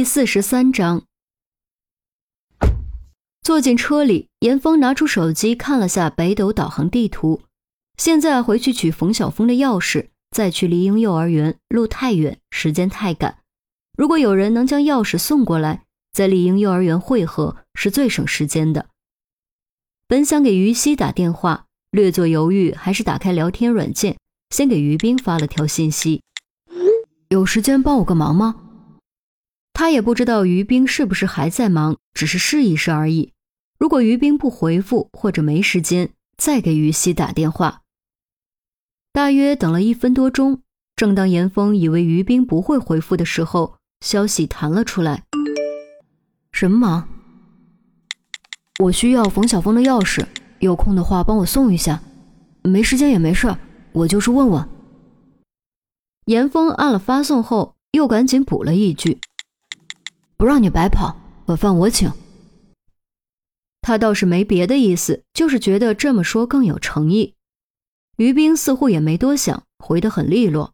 第四十三章，坐进车里，严峰拿出手机看了下北斗导航地图。现在回去取冯小峰的钥匙，再去丽英幼儿园，路太远，时间太赶。如果有人能将钥匙送过来，在丽英幼儿园汇合，是最省时间的。本想给于西打电话，略作犹豫，还是打开聊天软件，先给于冰发了条信息：“有时间帮我个忙吗？”他也不知道于冰是不是还在忙，只是试一试而已。如果于冰不回复或者没时间，再给于西打电话。大约等了一分多钟，正当严峰以为于冰不会回复的时候，消息弹了出来：“什么忙？我需要冯小峰的钥匙，有空的话帮我送一下。没时间也没事，我就是问问。”严峰按了发送后，又赶紧补了一句。不让你白跑，晚饭我请。他倒是没别的意思，就是觉得这么说更有诚意。于冰似乎也没多想，回得很利落。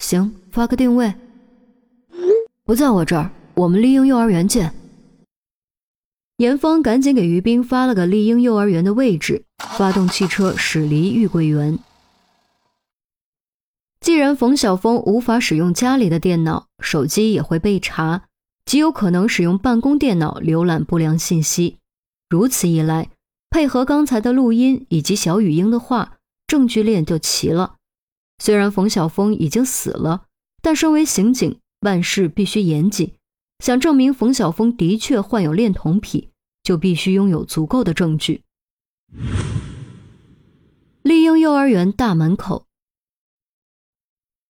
行，发个定位。不在我这儿，我们丽英幼儿园见。严峰赶紧给于冰发了个丽英幼儿园的位置，发动汽车驶离玉桂园。既然冯小峰无法使用家里的电脑，手机也会被查，极有可能使用办公电脑浏览不良信息。如此一来，配合刚才的录音以及小雨英的话，证据链就齐了。虽然冯小峰已经死了，但身为刑警，办事必须严谨。想证明冯小峰的确患有恋童癖，就必须拥有足够的证据。丽英幼儿园大门口。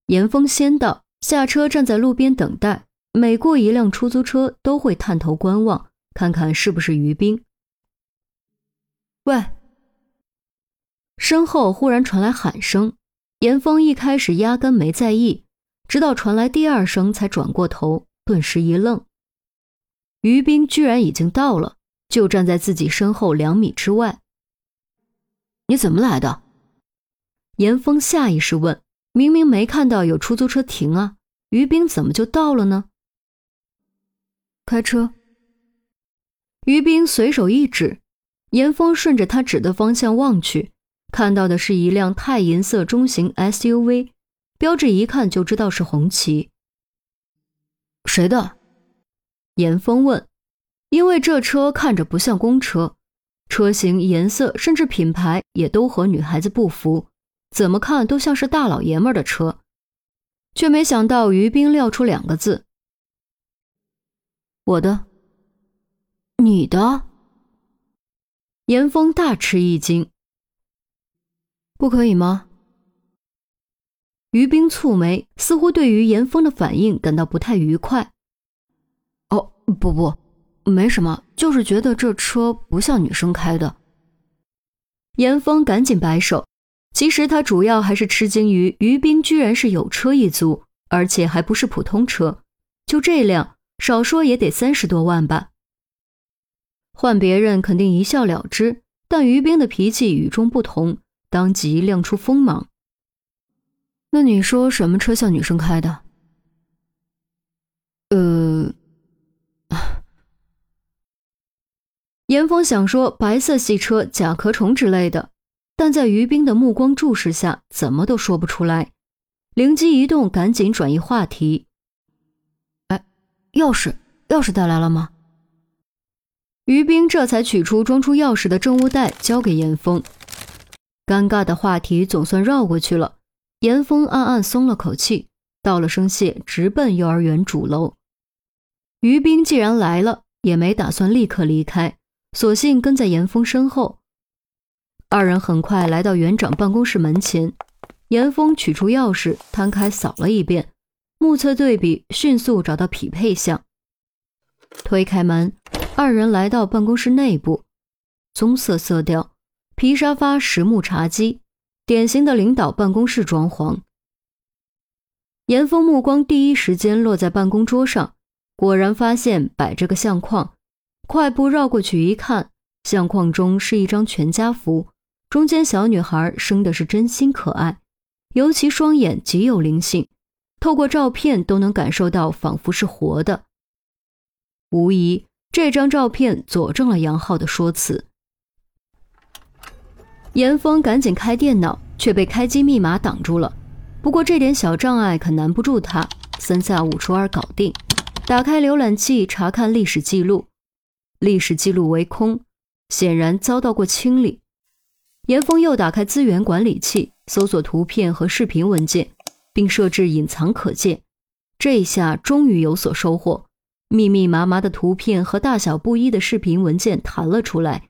严峰先到，下车站在路边等待。每过一辆出租车，都会探头观望，看看是不是于冰。喂！身后忽然传来喊声。严峰一开始压根没在意，直到传来第二声，才转过头，顿时一愣。于冰居然已经到了，就站在自己身后两米之外。你怎么来的？严峰下意识问。明明没看到有出租车停啊，于冰怎么就到了呢？开车。于冰随手一指，严峰顺着他指的方向望去，看到的是一辆钛银色中型 SUV，标志一看就知道是红旗。谁的？严峰问，因为这车看着不像公车，车型、颜色甚至品牌也都和女孩子不符。怎么看都像是大老爷们的车，却没想到于冰撂出两个字：“我的，你的。”严峰大吃一惊：“不可以吗？”于冰蹙眉，似乎对于严峰的反应感到不太愉快。“哦，不不，没什么，就是觉得这车不像女生开的。”严峰赶紧摆手。其实他主要还是吃惊于于冰居然是有车一族，而且还不是普通车，就这辆，少说也得三十多万吧。换别人肯定一笑了之，但于冰的脾气与众不同，当即亮出锋芒。那你说什么车像女生开的？呃，严峰想说白色系车、甲壳虫之类的。但在于冰的目光注视下，怎么都说不出来。灵机一动，赶紧转移话题。哎，钥匙，钥匙带来了吗？于冰这才取出装出钥匙的证物袋，交给严峰。尴尬的话题总算绕过去了。严峰暗暗松了口气，道了声谢，直奔幼儿园主楼。于冰既然来了，也没打算立刻离开，索性跟在严峰身后。二人很快来到园长办公室门前，严峰取出钥匙，摊开扫了一遍，目测对比，迅速找到匹配项。推开门，二人来到办公室内部，棕色色调，皮沙发、实木茶几，典型的领导办公室装潢。严峰目光第一时间落在办公桌上，果然发现摆着个相框，快步绕过去一看，相框中是一张全家福。中间小女孩生的是真心可爱，尤其双眼极有灵性，透过照片都能感受到，仿佛是活的。无疑，这张照片佐证了杨浩的说辞。严峰赶紧开电脑，却被开机密码挡住了。不过这点小障碍可难不住他，三下五除二搞定。打开浏览器查看历史记录，历史记录为空，显然遭到过清理。严峰又打开资源管理器，搜索图片和视频文件，并设置隐藏可见。这一下终于有所收获，密密麻麻的图片和大小不一的视频文件弹了出来。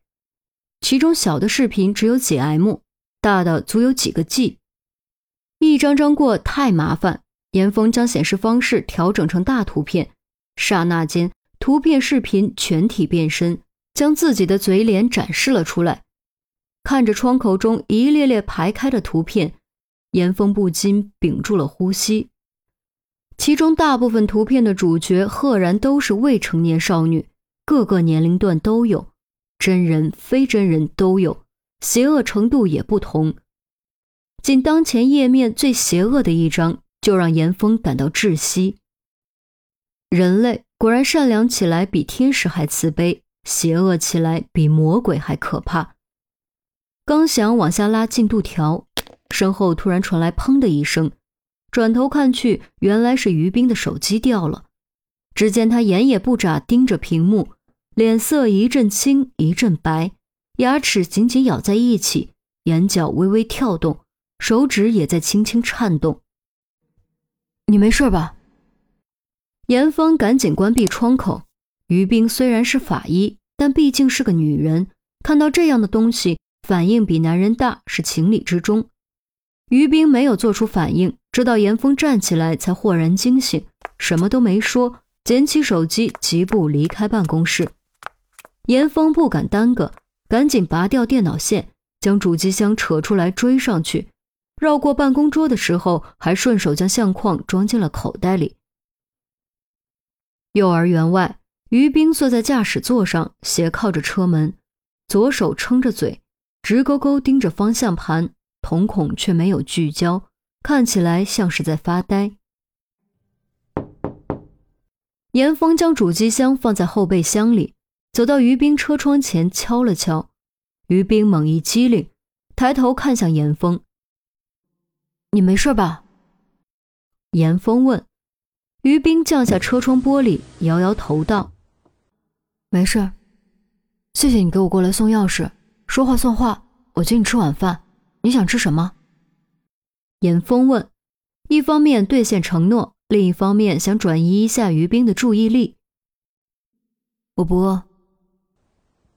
其中小的视频只有几 M，大的足有几个 G。一张张过太麻烦，严峰将显示方式调整成大图片，刹那间，图片、视频全体变身，将自己的嘴脸展示了出来。看着窗口中一列列排开的图片，严峰不禁屏住了呼吸。其中大部分图片的主角赫然都是未成年少女，各个年龄段都有。真人、非真人都有，邪恶程度也不同。仅当前页面最邪恶的一张，就让严峰感到窒息。人类果然善良起来比天使还慈悲，邪恶起来比魔鬼还可怕。刚想往下拉进度条，身后突然传来“砰”的一声，转头看去，原来是于冰的手机掉了。只见他眼也不眨，盯着屏幕。脸色一阵青一阵白，牙齿紧紧咬在一起，眼角微微跳动，手指也在轻轻颤动。你没事吧？严峰赶紧关闭窗口。于冰虽然是法医，但毕竟是个女人，看到这样的东西，反应比男人大是情理之中。于冰没有做出反应，直到严峰站起来才豁然惊醒，什么都没说，捡起手机，疾步离开办公室。严峰不敢耽搁，赶紧拔掉电脑线，将主机箱扯出来追上去。绕过办公桌的时候，还顺手将相框装进了口袋里。幼儿园外，于冰坐在驾驶座上，斜靠着车门，左手撑着嘴，直勾勾盯着方向盘，瞳孔却没有聚焦，看起来像是在发呆。严峰将主机箱放在后备箱里。走到于冰车窗前，敲了敲。于冰猛一激灵，抬头看向严峰：“你没事吧？”严峰问。于冰降下车窗玻璃，摇摇头道：“没事。谢谢你给我过来送钥匙。说话算话，我请你吃晚饭。你想吃什么？”严峰问，一方面兑现承诺，另一方面想转移一下于冰的注意力。我不饿。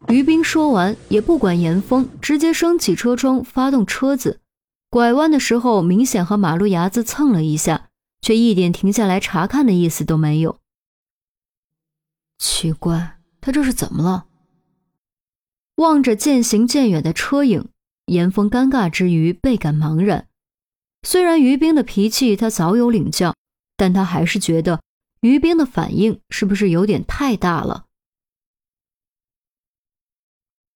于冰说完，也不管严峰，直接升起车窗，发动车子。拐弯的时候，明显和马路牙子蹭了一下，却一点停下来查看的意思都没有。奇怪，他这是怎么了？望着渐行渐远的车影，严峰尴尬之余倍感茫然。虽然于冰的脾气他早有领教，但他还是觉得于冰的反应是不是有点太大了？